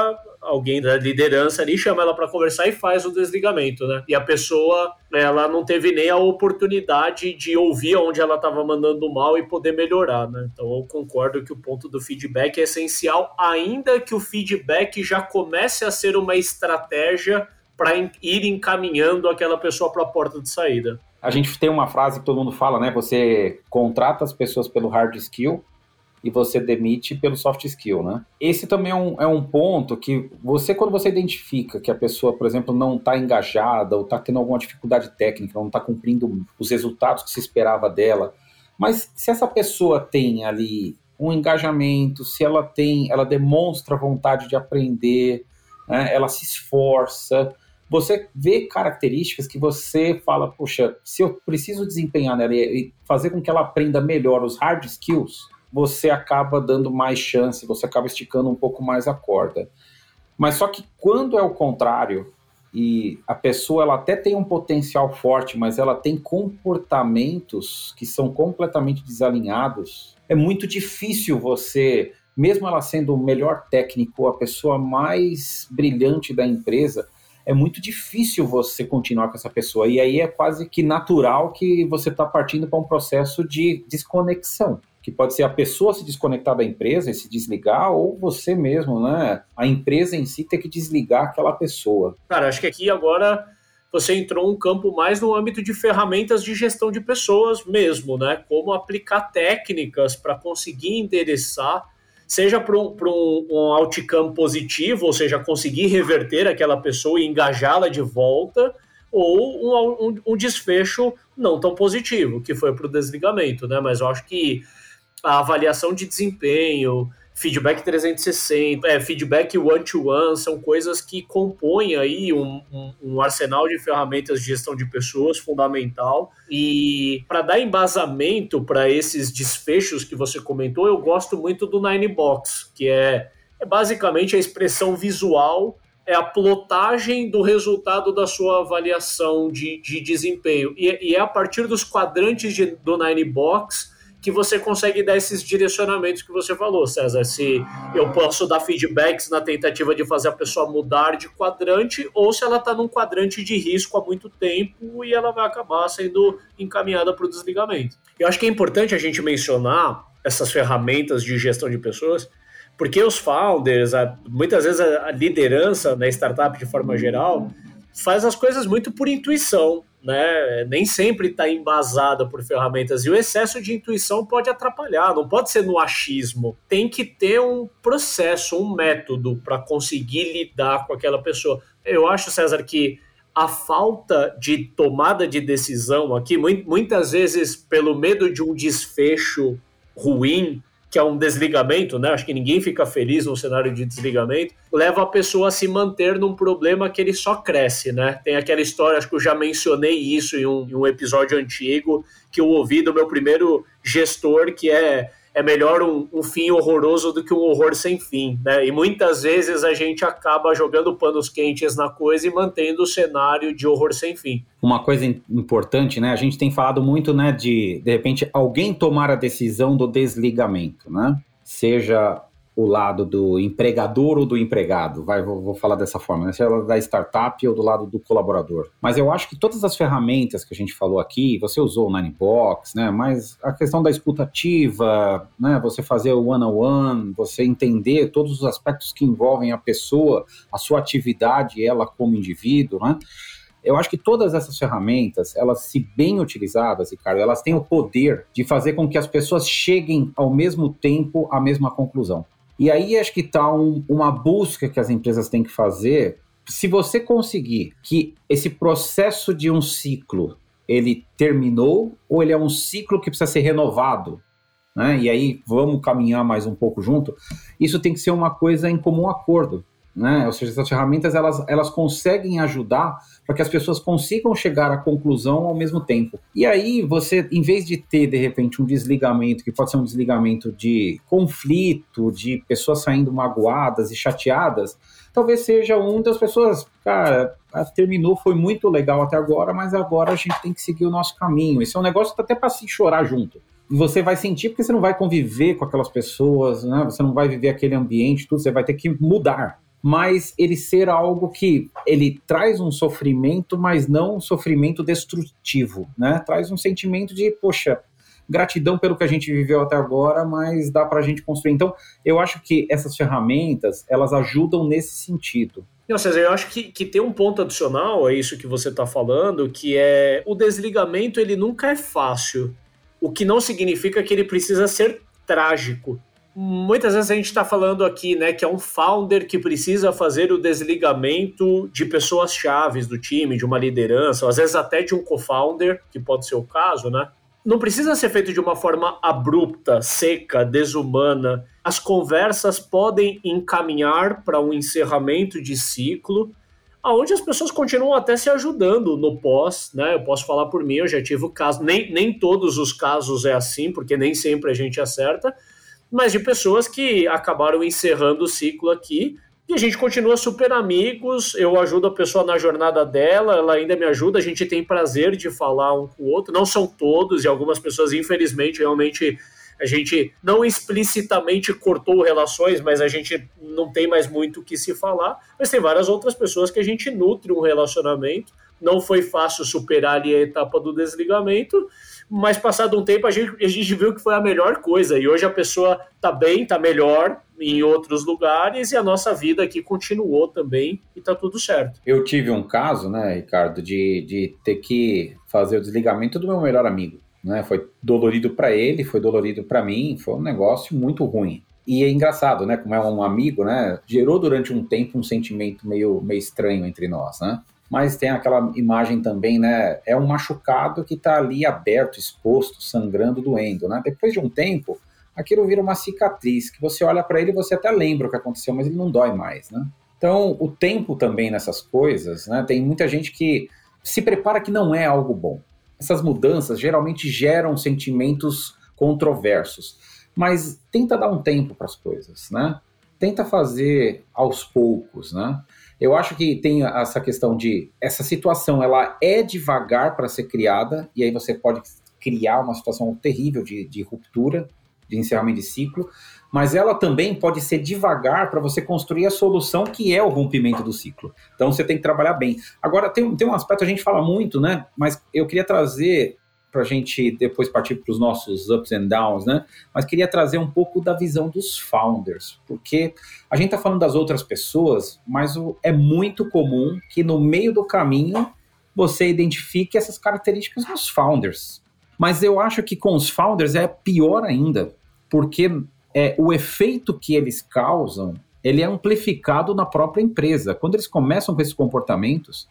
alguém da liderança ali chama ela para conversar e faz o desligamento, né? E a pessoa, ela não teve nem a oportunidade de ouvir onde ela estava mandando mal e poder melhorar, né? Então eu concordo que o ponto do feedback é essencial, ainda que o feedback já comece a ser uma estratégia para ir encaminhando aquela pessoa para a porta de saída. A gente tem uma frase que todo mundo fala, né? Você contrata as pessoas pelo hard skill e você demite pelo soft skill, né? Esse também é um, é um ponto que você, quando você identifica que a pessoa, por exemplo, não está engajada ou está tendo alguma dificuldade técnica, não está cumprindo os resultados que se esperava dela, mas se essa pessoa tem ali um engajamento, se ela tem, ela demonstra vontade de aprender, né, ela se esforça, você vê características que você fala, puxa, se eu preciso desempenhar nela e fazer com que ela aprenda melhor os hard skills, você acaba dando mais chance, você acaba esticando um pouco mais a corda. Mas só que quando é o contrário, e a pessoa ela até tem um potencial forte, mas ela tem comportamentos que são completamente desalinhados, é muito difícil você, mesmo ela sendo o melhor técnico, a pessoa mais brilhante da empresa, é muito difícil você continuar com essa pessoa. E aí é quase que natural que você está partindo para um processo de desconexão que pode ser a pessoa se desconectar da empresa e se desligar, ou você mesmo, né? A empresa em si ter que desligar aquela pessoa. Cara, acho que aqui agora você entrou um campo mais no âmbito de ferramentas de gestão de pessoas mesmo, né? Como aplicar técnicas para conseguir endereçar, seja para um, um, um outcome positivo, ou seja, conseguir reverter aquela pessoa e engajá-la de volta, ou um, um, desfecho não tão positivo, que foi para o desligamento, né? Mas eu acho que a avaliação de desempenho, feedback 360, é, feedback one-to-one, são coisas que compõem aí um, um, um, arsenal de ferramentas de gestão de pessoas fundamental. E para dar embasamento para esses desfechos que você comentou, eu gosto muito do Nine Box, que é, é basicamente a expressão visual é a plotagem do resultado da sua avaliação de, de desempenho. E, e é a partir dos quadrantes de, do Nine Box que você consegue dar esses direcionamentos que você falou, César. Se eu posso dar feedbacks na tentativa de fazer a pessoa mudar de quadrante, ou se ela está num quadrante de risco há muito tempo e ela vai acabar sendo encaminhada para o desligamento. Eu acho que é importante a gente mencionar essas ferramentas de gestão de pessoas, porque os founders, muitas vezes a liderança na startup de forma geral, faz as coisas muito por intuição, né? Nem sempre está embasada por ferramentas e o excesso de intuição pode atrapalhar. Não pode ser no achismo. Tem que ter um processo, um método para conseguir lidar com aquela pessoa. Eu acho, César, que a falta de tomada de decisão aqui, muitas vezes pelo medo de um desfecho ruim, que é um desligamento, né? Acho que ninguém fica feliz num cenário de desligamento, leva a pessoa a se manter num problema que ele só cresce, né? Tem aquela história, acho que eu já mencionei isso em um, em um episódio antigo, que eu ouvi do meu primeiro gestor, que é é melhor um, um, fim horroroso do que um horror sem fim, né? E muitas vezes a gente acaba jogando panos quentes na coisa e mantendo o cenário de horror sem fim. Uma coisa importante, né? A gente tem falado muito, né, de de repente alguém tomar a decisão do desligamento, né? Seja o lado do empregador ou do empregado, vai, vou, vou falar dessa forma, né? seja da startup ou do lado do colaborador. Mas eu acho que todas as ferramentas que a gente falou aqui, você usou o Ninebox, né? Mas a questão da escutativa, né? Você fazer o one-on-one, você entender todos os aspectos que envolvem a pessoa, a sua atividade, ela como indivíduo, né? Eu acho que todas essas ferramentas, elas se bem utilizadas, Ricardo, elas têm o poder de fazer com que as pessoas cheguem ao mesmo tempo à mesma conclusão. E aí acho que está um, uma busca que as empresas têm que fazer. Se você conseguir que esse processo de um ciclo ele terminou ou ele é um ciclo que precisa ser renovado, né? E aí vamos caminhar mais um pouco junto. Isso tem que ser uma coisa em comum acordo né? Ou seja, essas ferramentas elas, elas conseguem ajudar para que as pessoas consigam chegar à conclusão ao mesmo tempo. E aí você, em vez de ter de repente um desligamento que pode ser um desligamento de conflito, de pessoas saindo magoadas e chateadas, talvez seja um das pessoas, cara, terminou, foi muito legal até agora, mas agora a gente tem que seguir o nosso caminho. Esse é um negócio até para se chorar junto você vai sentir porque você não vai conviver com aquelas pessoas, né? Você não vai viver aquele ambiente, tudo, você vai ter que mudar mas ele ser algo que ele traz um sofrimento, mas não um sofrimento destrutivo, né? Traz um sentimento de, poxa, gratidão pelo que a gente viveu até agora, mas dá para a gente construir. Então, eu acho que essas ferramentas, elas ajudam nesse sentido. Não, César, eu acho que, que tem um ponto adicional a isso que você está falando, que é o desligamento, ele nunca é fácil, o que não significa que ele precisa ser trágico muitas vezes a gente está falando aqui, né, que é um founder que precisa fazer o desligamento de pessoas chaves do time, de uma liderança, às vezes até de um co-founder, que pode ser o caso, né? Não precisa ser feito de uma forma abrupta, seca, desumana. As conversas podem encaminhar para um encerramento de ciclo, aonde as pessoas continuam até se ajudando no pós, né? Eu posso falar por mim, eu já tive o caso, nem, nem todos os casos é assim, porque nem sempre a gente acerta, mas de pessoas que acabaram encerrando o ciclo aqui. E a gente continua super amigos, eu ajudo a pessoa na jornada dela, ela ainda me ajuda, a gente tem prazer de falar um com o outro. Não são todos, e algumas pessoas, infelizmente, realmente a gente não explicitamente cortou relações, mas a gente não tem mais muito o que se falar. Mas tem várias outras pessoas que a gente nutre um relacionamento. Não foi fácil superar ali a etapa do desligamento, mas passado um tempo a gente, a gente viu que foi a melhor coisa. E hoje a pessoa está bem, está melhor em outros lugares e a nossa vida aqui continuou também e está tudo certo. Eu tive um caso, né, Ricardo, de, de ter que fazer o desligamento do meu melhor amigo. Né? Foi dolorido para ele, foi dolorido para mim, foi um negócio muito ruim. E é engraçado, né? Como é um amigo, né? Gerou durante um tempo um sentimento meio, meio estranho entre nós, né? Mas tem aquela imagem também, né? É um machucado que está ali aberto, exposto, sangrando, doendo, né? Depois de um tempo, aquilo vira uma cicatriz, que você olha para ele e você até lembra o que aconteceu, mas ele não dói mais, né? Então, o tempo também nessas coisas, né? Tem muita gente que se prepara que não é algo bom. Essas mudanças geralmente geram sentimentos controversos, mas tenta dar um tempo para as coisas, né? Tenta fazer aos poucos, né? Eu acho que tem essa questão de essa situação, ela é devagar para ser criada e aí você pode criar uma situação terrível de, de ruptura, de encerramento de ciclo, mas ela também pode ser devagar para você construir a solução que é o rompimento do ciclo. Então você tem que trabalhar bem. Agora, tem, tem um aspecto, a gente fala muito, né? Mas eu queria trazer para a gente depois partir para os nossos ups and downs, né? Mas queria trazer um pouco da visão dos founders, porque a gente está falando das outras pessoas, mas é muito comum que no meio do caminho você identifique essas características dos founders. Mas eu acho que com os founders é pior ainda, porque é, o efeito que eles causam ele é amplificado na própria empresa. Quando eles começam com esses comportamentos,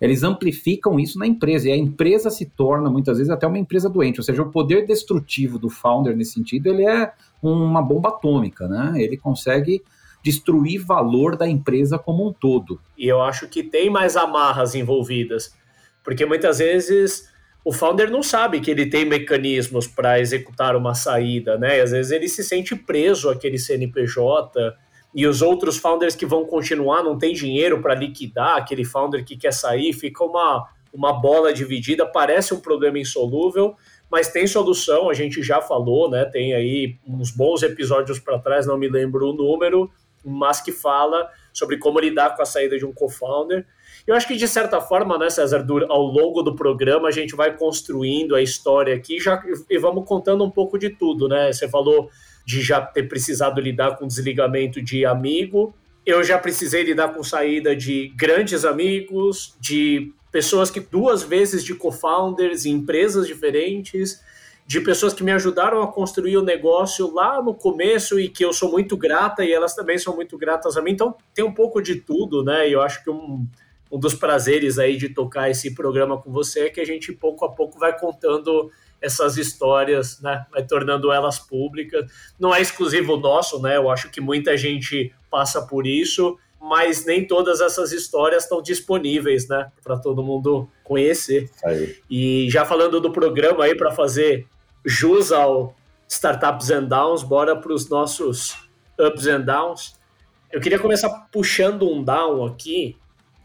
eles amplificam isso na empresa, e a empresa se torna, muitas vezes, até uma empresa doente, ou seja, o poder destrutivo do founder nesse sentido, ele é uma bomba atômica, né? Ele consegue destruir valor da empresa como um todo. E eu acho que tem mais amarras envolvidas, porque muitas vezes o founder não sabe que ele tem mecanismos para executar uma saída, né? E às vezes ele se sente preso àquele CNPJ, e os outros founders que vão continuar não tem dinheiro para liquidar aquele founder que quer sair, fica uma, uma bola dividida, parece um problema insolúvel, mas tem solução, a gente já falou, né? Tem aí uns bons episódios para trás, não me lembro o número, mas que fala sobre como lidar com a saída de um co-founder. Eu acho que, de certa forma, né, César, ao longo do programa, a gente vai construindo a história aqui já, e vamos contando um pouco de tudo, né? Você falou de já ter precisado lidar com desligamento de amigo. Eu já precisei lidar com saída de grandes amigos, de pessoas que duas vezes de co-founders em empresas diferentes, de pessoas que me ajudaram a construir o negócio lá no começo e que eu sou muito grata e elas também são muito gratas a mim. Então tem um pouco de tudo, né? E eu acho que um, um dos prazeres aí de tocar esse programa com você é que a gente pouco a pouco vai contando essas histórias, né, vai tornando elas públicas. Não é exclusivo nosso, né? Eu acho que muita gente passa por isso, mas nem todas essas histórias estão disponíveis, né, para todo mundo conhecer. Aí. E já falando do programa aí para fazer jus ao Startups and Downs, bora para os nossos ups and downs. Eu queria começar puxando um down aqui,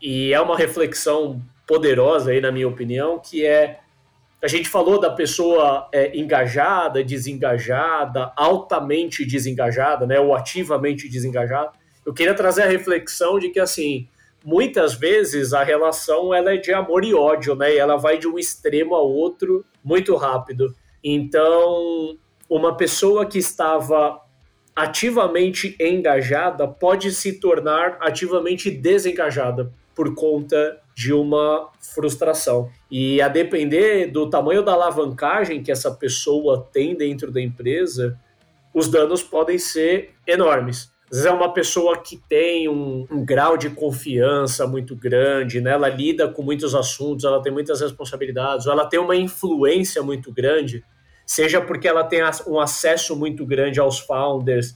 e é uma reflexão poderosa aí, na minha opinião, que é a gente falou da pessoa é, engajada, desengajada, altamente desengajada, né, ou ativamente desengajada. Eu queria trazer a reflexão de que, assim, muitas vezes a relação ela é de amor e ódio, né, e ela vai de um extremo ao outro muito rápido. Então, uma pessoa que estava ativamente engajada pode se tornar ativamente desengajada por conta de uma frustração. E a depender do tamanho da alavancagem que essa pessoa tem dentro da empresa, os danos podem ser enormes. Às vezes é uma pessoa que tem um, um, grau de confiança muito grande, né? ela lida com muitos assuntos, ela tem muitas responsabilidades, ela tem uma influência muito grande, seja porque ela tem um acesso muito grande aos founders,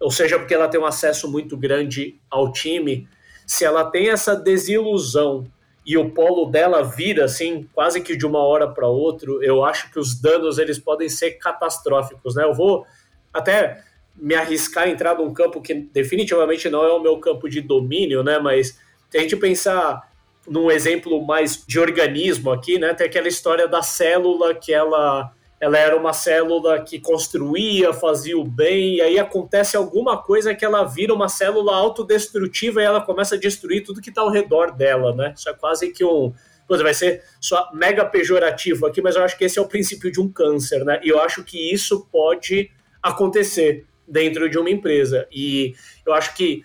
ou seja porque ela tem um acesso muito grande ao time, se ela tem essa desilusão e o polo dela vira assim, quase que de uma hora para outra, eu acho que os danos eles podem ser catastróficos, né? Eu vou até me arriscar a entrar num campo que definitivamente não é o meu campo de domínio, né? Mas se a gente pensar num exemplo mais de organismo aqui, né? Tem aquela história da célula que ela ela era uma célula que construía, fazia o bem, e aí acontece alguma coisa que ela vira uma célula autodestrutiva e ela começa a destruir tudo que está ao redor dela, né? Isso é quase que um. Vai ser só mega pejorativo aqui, mas eu acho que esse é o princípio de um câncer, né? E eu acho que isso pode acontecer dentro de uma empresa. E eu acho que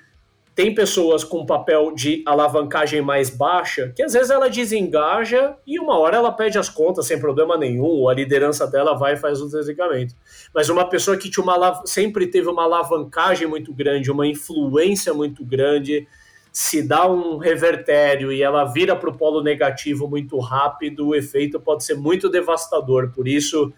tem pessoas com papel de alavancagem mais baixa, que às vezes ela desengaja e uma hora ela pede as contas sem problema nenhum, a liderança dela vai e faz o desligamento. Mas uma pessoa que tinha uma, sempre teve uma alavancagem muito grande, uma influência muito grande, se dá um revertério e ela vira para o polo negativo muito rápido, o efeito pode ser muito devastador. Por isso,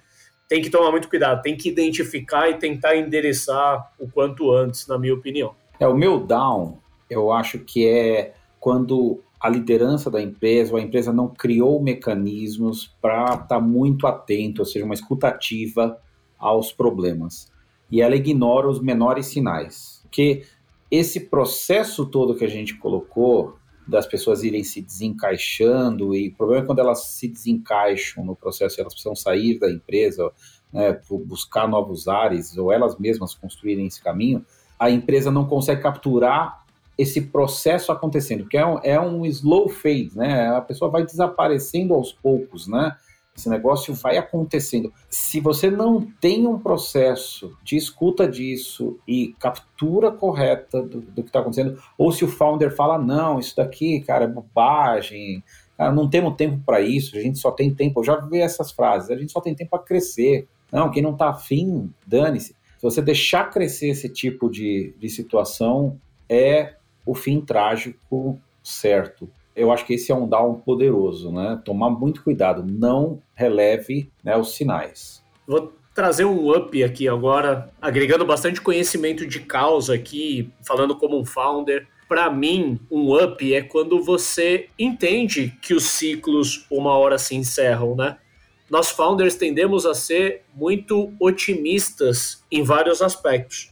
tem que tomar muito cuidado, tem que identificar e tentar endereçar o quanto antes, na minha opinião. É, o meu down, eu acho que é quando a liderança da empresa, ou a empresa não criou mecanismos para estar tá muito atento, ou seja, uma escutativa aos problemas. E ela ignora os menores sinais. Porque esse processo todo que a gente colocou das pessoas irem se desencaixando, e o problema é quando elas se desencaixam no processo, elas precisam sair da empresa, né, buscar novos ares, ou elas mesmas construírem esse caminho, a empresa não consegue capturar esse processo acontecendo, porque é um, é um slow fade, né? A pessoa vai desaparecendo aos poucos, né? Esse negócio vai acontecendo. Se você não tem um processo de escuta disso e captura correta do, do que está acontecendo, ou se o founder fala, não, isso daqui, cara, é bobagem, cara, não temos tempo para isso, a gente só tem tempo. Eu já vi essas frases, a gente só tem tempo para crescer. Não, quem não está afim, dane-se. Se você deixar crescer esse tipo de, de situação, é o fim trágico certo eu acho que esse é um down poderoso, né? Tomar muito cuidado, não releve né, os sinais. Vou trazer um up aqui agora, agregando bastante conhecimento de causa aqui, falando como um founder. Para mim, um up é quando você entende que os ciclos uma hora se encerram, né? Nós founders tendemos a ser muito otimistas em vários aspectos.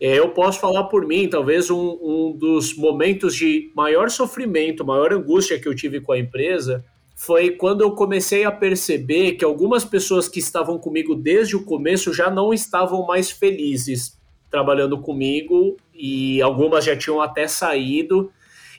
É, eu posso falar por mim, talvez um, um dos momentos de maior sofrimento, maior angústia que eu tive com a empresa foi quando eu comecei a perceber que algumas pessoas que estavam comigo desde o começo já não estavam mais felizes trabalhando comigo e algumas já tinham até saído.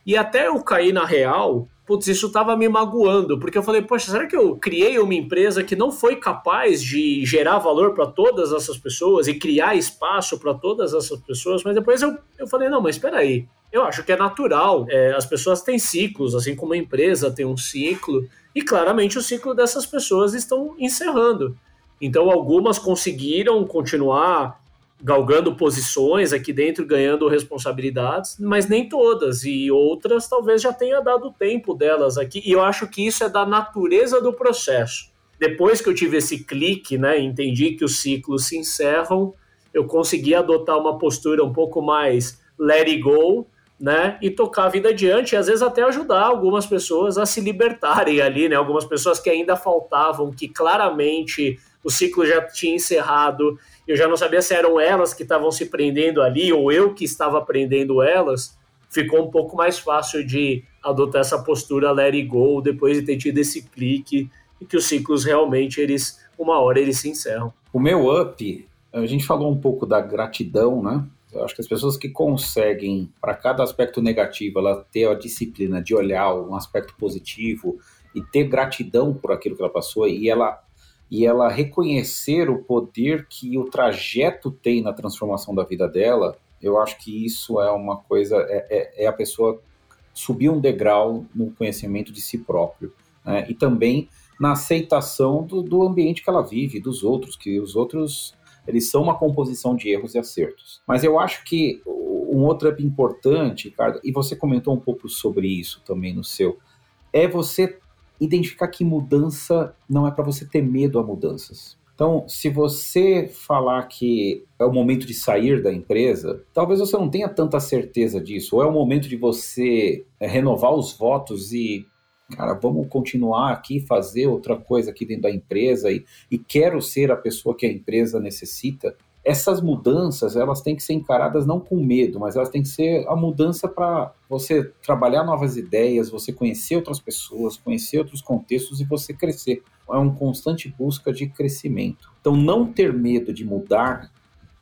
E até eu cair na real, putz, isso estava me magoando, porque eu falei, poxa, será que eu criei uma empresa que não foi capaz de gerar valor para todas essas pessoas e criar espaço para todas essas pessoas? Mas depois eu, eu falei, não, mas espera aí, eu acho que é natural. É, as pessoas têm ciclos, assim como a empresa tem um ciclo, e claramente o ciclo dessas pessoas estão encerrando. Então, algumas conseguiram continuar galgando posições aqui dentro, ganhando responsabilidades, mas nem todas, e outras talvez já tenha dado tempo delas aqui, e eu acho que isso é da natureza do processo. Depois que eu tive esse clique, né, entendi que os ciclos se encerram, eu consegui adotar uma postura um pouco mais let it go, né, e tocar a vida adiante, e às vezes até ajudar algumas pessoas a se libertarem ali, né, algumas pessoas que ainda faltavam, que claramente o ciclo já tinha encerrado eu já não sabia se eram elas que estavam se prendendo ali ou eu que estava prendendo elas, ficou um pouco mais fácil de adotar essa postura let it go depois de ter tido esse clique e que os ciclos realmente eles uma hora eles se encerram. O meu up, a gente falou um pouco da gratidão, né? Eu acho que as pessoas que conseguem, para cada aspecto negativo, ela ter a disciplina de olhar um aspecto positivo e ter gratidão por aquilo que ela passou e ela e ela reconhecer o poder que o trajeto tem na transformação da vida dela, eu acho que isso é uma coisa, é, é, é a pessoa subir um degrau no conhecimento de si próprio. Né? E também na aceitação do, do ambiente que ela vive, dos outros, que os outros eles são uma composição de erros e acertos. Mas eu acho que um outro importante, Ricardo, e você comentou um pouco sobre isso também no seu, é você identificar que mudança não é para você ter medo a mudanças. Então, se você falar que é o momento de sair da empresa, talvez você não tenha tanta certeza disso, ou é o momento de você é, renovar os votos e, cara, vamos continuar aqui, fazer outra coisa aqui dentro da empresa e, e quero ser a pessoa que a empresa necessita essas mudanças elas têm que ser encaradas não com medo, mas elas têm que ser a mudança para você trabalhar novas ideias, você conhecer outras pessoas, conhecer outros contextos e você crescer. É uma constante busca de crescimento. Então, não ter medo de mudar,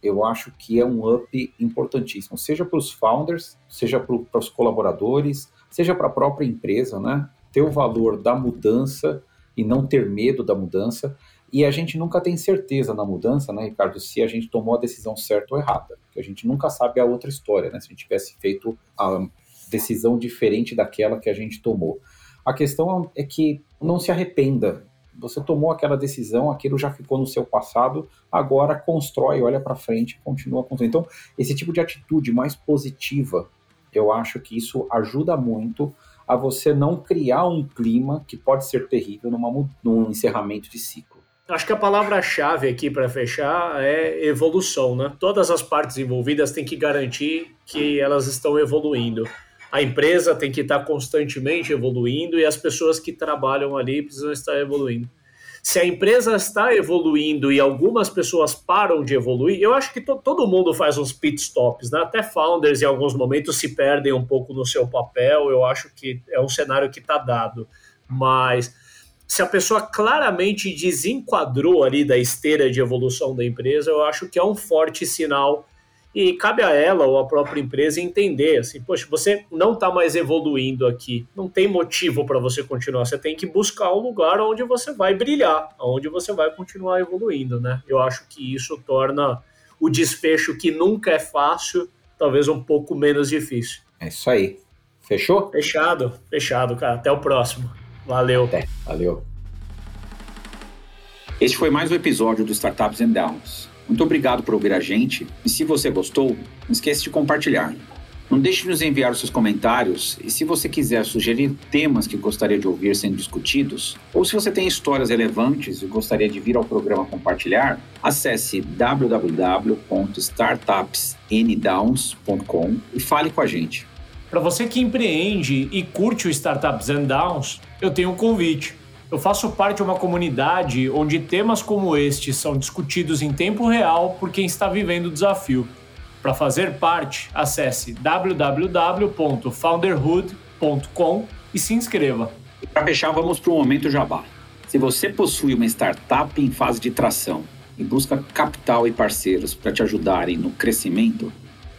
eu acho que é um up importantíssimo, seja para os founders, seja para os colaboradores, seja para a própria empresa, né? Ter o valor da mudança e não ter medo da mudança. E a gente nunca tem certeza na mudança, né, Ricardo, se a gente tomou a decisão certa ou errada. Porque a gente nunca sabe a outra história, né? Se a gente tivesse feito a decisão diferente daquela que a gente tomou. A questão é que não se arrependa. Você tomou aquela decisão, aquilo já ficou no seu passado, agora constrói, olha para frente, continua construindo. Então, esse tipo de atitude mais positiva, eu acho que isso ajuda muito a você não criar um clima que pode ser terrível numa, num encerramento de ciclo. Acho que a palavra-chave aqui para fechar é evolução, né? Todas as partes envolvidas têm que garantir que elas estão evoluindo. A empresa tem que estar constantemente evoluindo e as pessoas que trabalham ali precisam estar evoluindo. se a empresa está evoluindo e algumas pessoas param de evoluir, eu acho que to todo mundo faz uns pit stops, né? Até founders em alguns momentos se perdem um pouco no seu papel. Eu acho que é um cenário que está dado, mas se a pessoa claramente desenquadrou ali da esteira de evolução da empresa, eu acho que é um forte sinal e cabe a ela ou a própria empresa entender assim, poxa, você não está mais evoluindo aqui, não tem motivo para você continuar, você tem que buscar um lugar onde você vai brilhar, onde você vai continuar evoluindo, né? Eu acho que isso torna o desfecho que nunca é fácil, talvez um pouco menos difícil. É isso aí. Fechou? Fechado, fechado, cara. Até o próximo. Valeu. Até. Valeu. Este foi mais um episódio do Startups and Downs. Muito obrigado por ouvir a gente e se você gostou, não esqueça de compartilhar. Não deixe de nos enviar os seus comentários e se você quiser sugerir temas que gostaria de ouvir sendo discutidos, ou se você tem histórias relevantes e gostaria de vir ao programa compartilhar, acesse www.startupsndowns.com e fale com a gente. Para você que empreende e curte o Startups and Downs, eu tenho um convite. Eu faço parte de uma comunidade onde temas como este são discutidos em tempo real por quem está vivendo o desafio. Para fazer parte, acesse www.founderhood.com e se inscreva. Para fechar, vamos para o momento jabá. Se você possui uma startup em fase de tração e busca capital e parceiros para te ajudarem no crescimento,